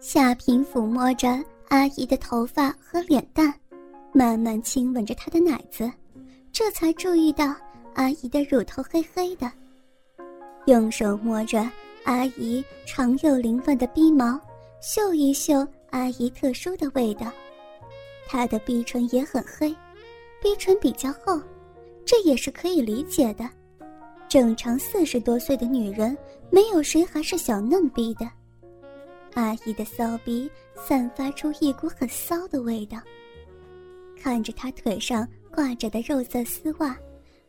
夏萍抚摸着阿姨的头发和脸蛋，慢慢亲吻着她的奶子，这才注意到阿姨的乳头黑黑的。用手摸着阿姨长又凌乱的鼻毛，嗅一嗅阿姨特殊的味道。她的鼻唇也很黑，鼻唇比较厚，这也是可以理解的。正常四十多岁的女人，没有谁还是小嫩逼的。阿姨的骚逼散发出一股很骚的味道。看着她腿上挂着的肉色丝袜。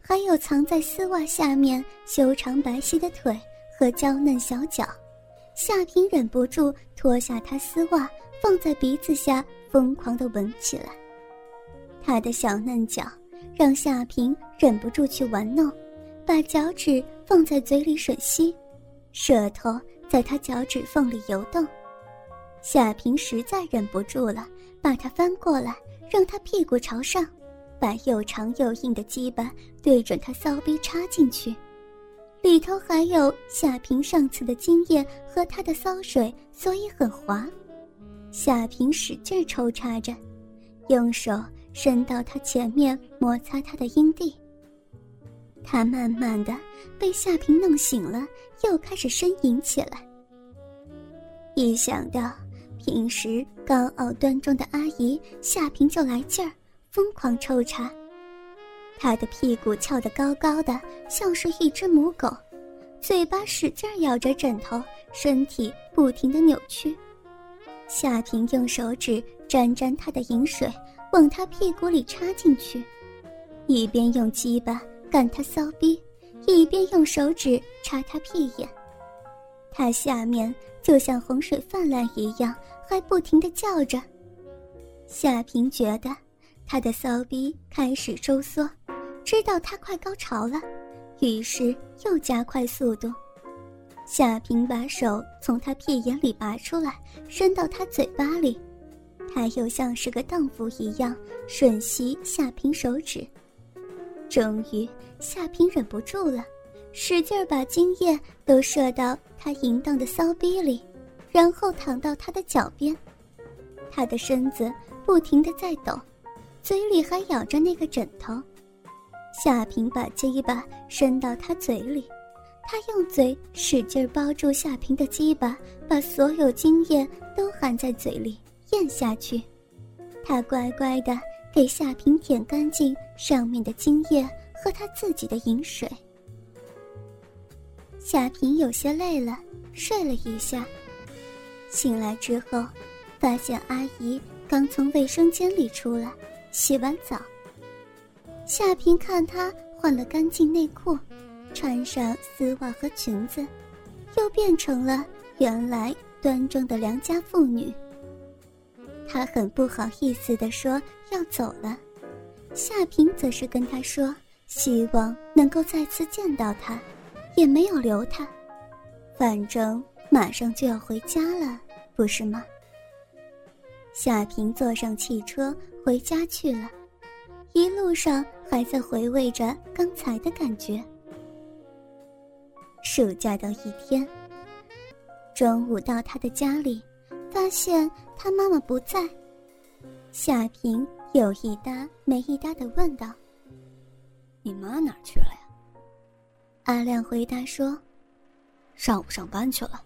还有藏在丝袜下面修长白皙的腿和娇嫩小脚，夏平忍不住脱下她丝袜，放在鼻子下疯狂地闻起来。她的小嫩脚让夏平忍不住去玩弄，把脚趾放在嘴里吮吸，舌头在他脚趾缝里游动。夏萍实在忍不住了，把他翻过来，让他屁股朝上。把又长又硬的鸡巴对准他骚逼插进去，里头还有夏平上次的经验和他的骚水，所以很滑。夏平使劲抽插着，用手伸到他前面摩擦他的阴蒂。他慢慢的被夏萍弄醒了，又开始呻吟起来。一想到平时高傲端庄的阿姨，夏萍就来劲儿。疯狂抽插，他的屁股翘得高高的，像是一只母狗，嘴巴使劲咬着枕头，身体不停的扭曲。夏萍用手指沾沾他的饮水，往他屁股里插进去，一边用鸡巴干他骚逼，一边用手指插他屁眼。他下面就像洪水泛滥一样，还不停地叫着。夏平觉得。他的骚逼开始收缩，知道他快高潮了，于是又加快速度。夏平把手从他屁眼里拔出来，伸到他嘴巴里，他又像是个荡妇一样吮吸夏平手指。终于，夏平忍不住了，使劲把精液都射到他淫荡的骚逼里，然后躺到他的脚边，他的身子不停地在抖。嘴里还咬着那个枕头，夏平把鸡巴伸到他嘴里，他用嘴使劲包住夏平的鸡巴，把所有精液都含在嘴里咽下去。他乖乖的给夏萍舔干净上面的精液和他自己的饮水。夏萍有些累了，睡了一下，醒来之后，发现阿姨刚从卫生间里出来。洗完澡，夏萍看她换了干净内裤，穿上丝袜和裙子，又变成了原来端庄的良家妇女。他很不好意思地说要走了，夏萍则是跟他说希望能够再次见到他，也没有留他，反正马上就要回家了，不是吗？夏平坐上汽车回家去了，一路上还在回味着刚才的感觉。暑假的一天，中午到他的家里，发现他妈妈不在。夏萍有一搭没一搭的问道：“你妈哪儿去了呀？”阿亮回答说：“上午上班去了。”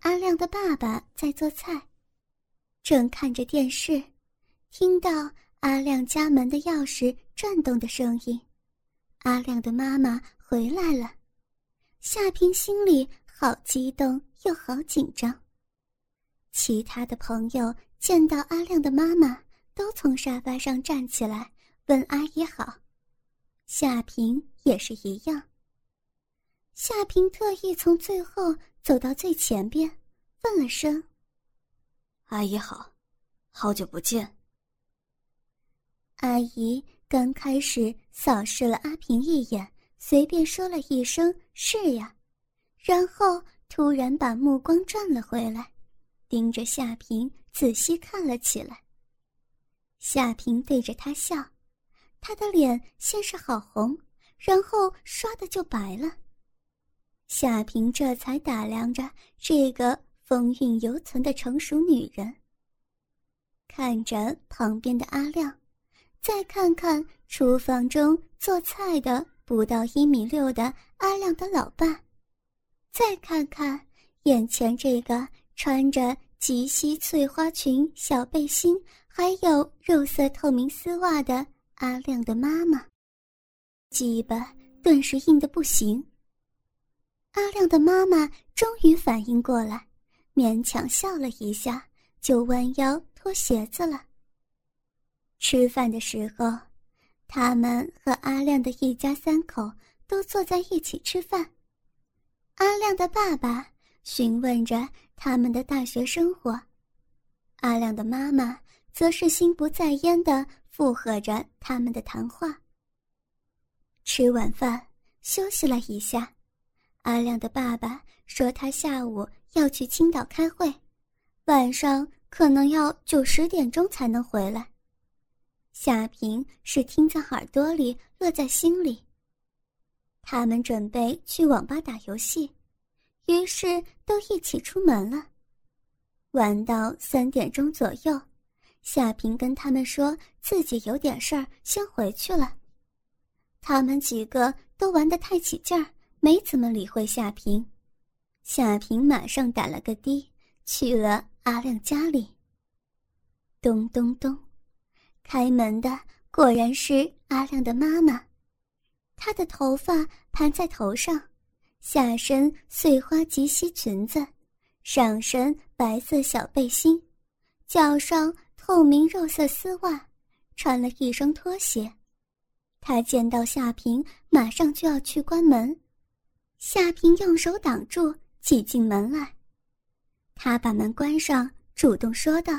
阿亮的爸爸在做菜。正看着电视，听到阿亮家门的钥匙转动的声音，阿亮的妈妈回来了。夏萍心里好激动又好紧张。其他的朋友见到阿亮的妈妈，都从沙发上站起来问阿姨好。夏平也是一样。夏平特意从最后走到最前边，问了声。阿姨好，好久不见。阿姨刚开始扫视了阿平一眼，随便说了一声“是呀”，然后突然把目光转了回来，盯着夏平仔细看了起来。夏平对着他笑，他的脸先是好红，然后唰的就白了。夏平这才打量着这个。风韵犹存的成熟女人。看着旁边的阿亮，再看看厨房中做菜的不到一米六的阿亮的老爸，再看看眼前这个穿着极西翠花裙、小背心，还有肉色透明丝袜的阿亮的妈妈，鸡巴顿时硬的不行。阿亮的妈妈终于反应过来，勉强笑了一下，就弯腰脱鞋子了。吃饭的时候，他们和阿亮的一家三口都坐在一起吃饭。阿亮的爸爸询问着他们的大学生活，阿亮的妈妈则是心不在焉的附和着他们的谈话。吃晚饭，休息了一下。阿亮的爸爸说：“他下午要去青岛开会，晚上可能要九十点钟才能回来。”夏平是听在耳朵里，乐在心里。他们准备去网吧打游戏，于是都一起出门了。玩到三点钟左右，夏平跟他们说自己有点事儿，先回去了。他们几个都玩得太起劲儿。没怎么理会夏平，夏平马上打了个的，去了阿亮家里。咚咚咚，开门的果然是阿亮的妈妈，她的头发盘在头上，下身碎花及膝裙子，上身白色小背心，脚上透明肉色丝袜，穿了一双拖鞋。他见到夏平，马上就要去关门。夏平用手挡住，挤进门来。他把门关上，主动说道：“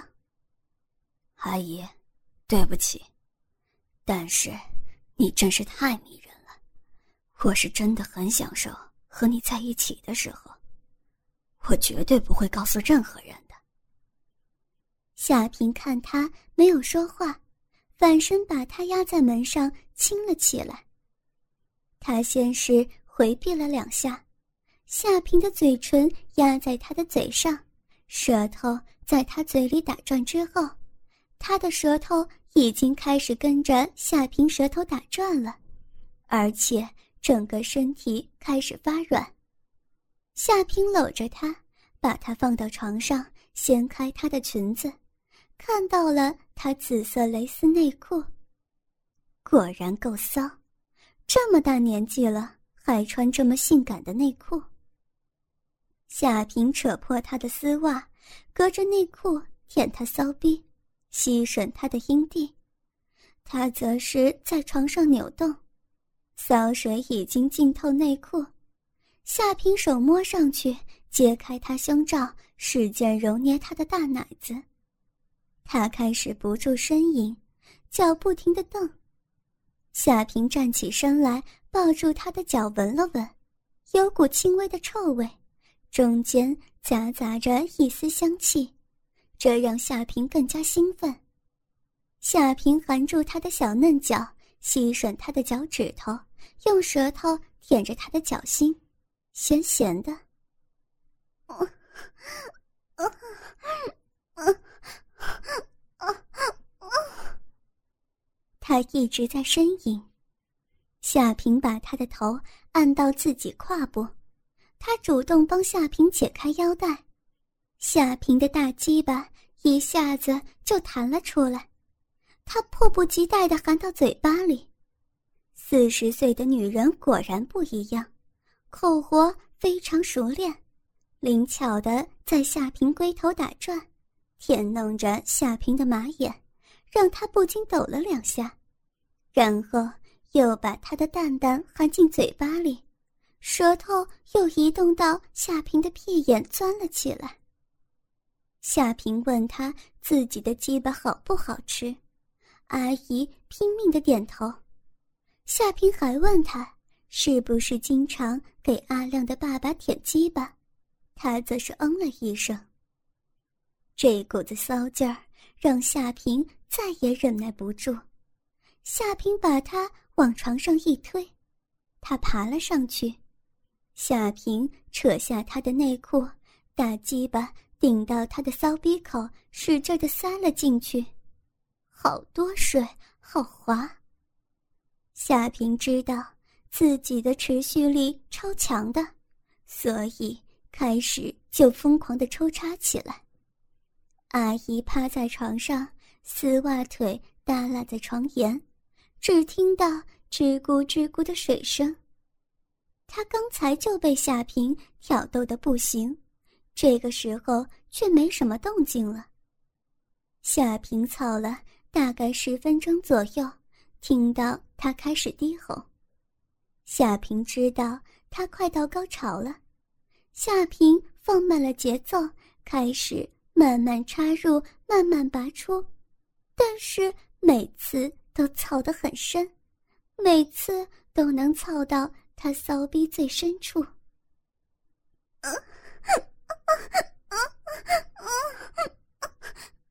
阿姨，对不起，但是你真是太迷人了，我是真的很享受和你在一起的时候，我绝对不会告诉任何人的。”夏平看他没有说话，反身把他压在门上亲了起来。他先是。回避了两下，夏平的嘴唇压在他的嘴上，舌头在他嘴里打转之后，他的舌头已经开始跟着夏平舌头打转了，而且整个身体开始发软。夏平搂着他，把他放到床上，掀开他的裙子，看到了他紫色蕾丝内裤，果然够骚，这么大年纪了。还穿这么性感的内裤。夏平扯破他的丝袜，隔着内裤舔他骚逼，吸吮他的阴蒂。他则是在床上扭动，骚水已经浸透内裤。夏平手摸上去，揭开他胸罩，使劲揉捏他的大奶子。他开始不住呻吟，脚不停地蹬。夏平站起身来。抱住他的脚闻了闻，有股轻微的臭味，中间夹杂着一丝香气，这让夏平更加兴奋。夏平含住他的小嫩脚，吸吮他的脚趾头，用舌头舔着他的脚心，咸咸的。他一直在呻吟。夏平把他的头按到自己胯部，他主动帮夏平解开腰带，夏平的大鸡巴一下子就弹了出来，他迫不及待地含到嘴巴里。四十岁的女人果然不一样，口活非常熟练，灵巧的在夏平龟头打转，舔弄着夏平的马眼，让他不禁抖了两下，然后。又把他的蛋蛋含进嘴巴里，舌头又移动到夏平的屁眼钻了起来。夏平问他自己的鸡巴好不好吃，阿姨拼命的点头。夏平还问他是不是经常给阿亮的爸爸舔鸡巴，他则是嗯了一声。这股子骚劲儿让夏平再也忍耐不住，夏平把他。往床上一推，他爬了上去。夏平扯下他的内裤，大鸡巴顶到他的骚逼口，使劲的塞了进去，好多水，好滑。夏平知道自己的持续力超强的，所以开始就疯狂的抽插起来。阿姨趴在床上，丝袜腿耷拉在床沿，只听到吱咕吱咕的水声。他刚才就被夏平挑逗的不行，这个时候却没什么动静了。夏平操了大概十分钟左右，听到他开始低吼。夏平知道他快到高潮了，夏平放慢了节奏，开始。慢慢插入，慢慢拔出，但是每次都操得很深，每次都能操到他骚逼最深处。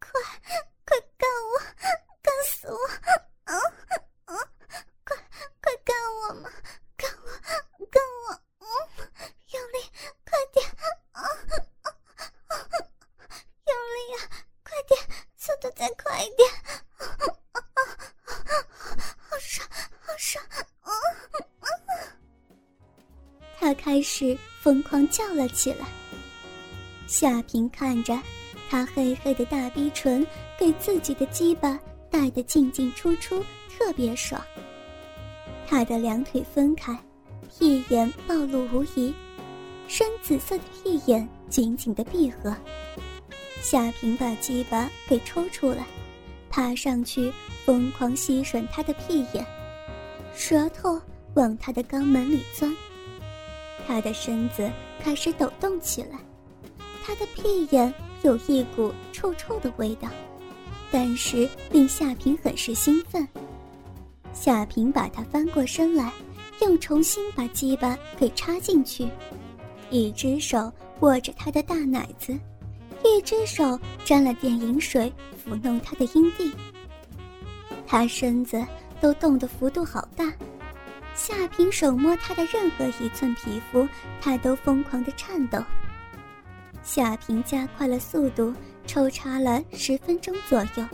快，快干我，干死我我吗？跟我，跟我，嗯，用力，快点，啊啊啊啊！用力啊，快点，速度再快一点，啊啊啊！好爽，好爽，啊啊！他开始疯狂叫了起来。夏平看着他黑黑的大逼唇，给自己的鸡巴带的进进出出，特别爽。他的两腿分开，屁眼暴露无遗，深紫色的屁眼紧紧的闭合。夏平把鸡巴给抽出来，爬上去疯狂吸吮他的屁眼，舌头往他的肛门里钻。他的身子开始抖动起来，他的屁眼有一股臭臭的味道，但是令夏平很是兴奋。夏平把他翻过身来，又重新把鸡巴给插进去，一只手握着他的大奶子，一只手沾了点饮水抚弄他的阴蒂。他身子都动的幅度好大。夏平手摸他的任何一寸皮肤，他都疯狂的颤抖。夏平加快了速度，抽插了十分钟左右，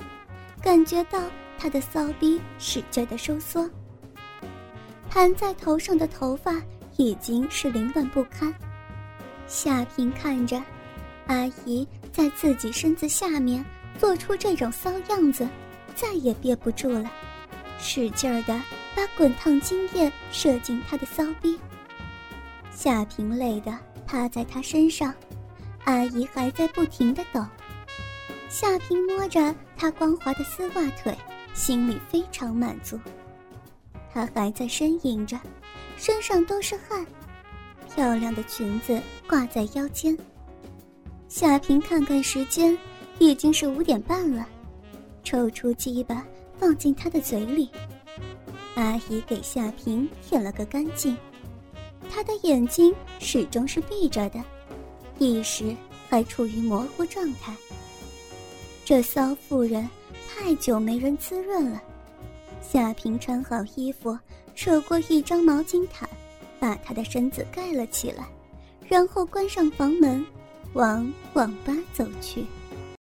感觉到他的骚逼使劲的收缩，盘在头上的头发已经是凌乱不堪。夏平看着阿姨在自己身子下面做出这种骚样子，再也憋不住了，使劲儿的。把滚烫精液射进他的骚逼，夏平累的趴在他身上，阿姨还在不停的抖。夏平摸着她光滑的丝袜腿，心里非常满足。她还在呻吟着，身上都是汗，漂亮的裙子挂在腰间。夏平看看时间，已经是五点半了，抽出鸡巴放进他的嘴里。阿姨给夏平舔了个干净，她的眼睛始终是闭着的，意识还处于模糊状态。这骚妇人太久没人滋润了。夏平穿好衣服，扯过一张毛巾毯，把她的身子盖了起来，然后关上房门，往网吧走去。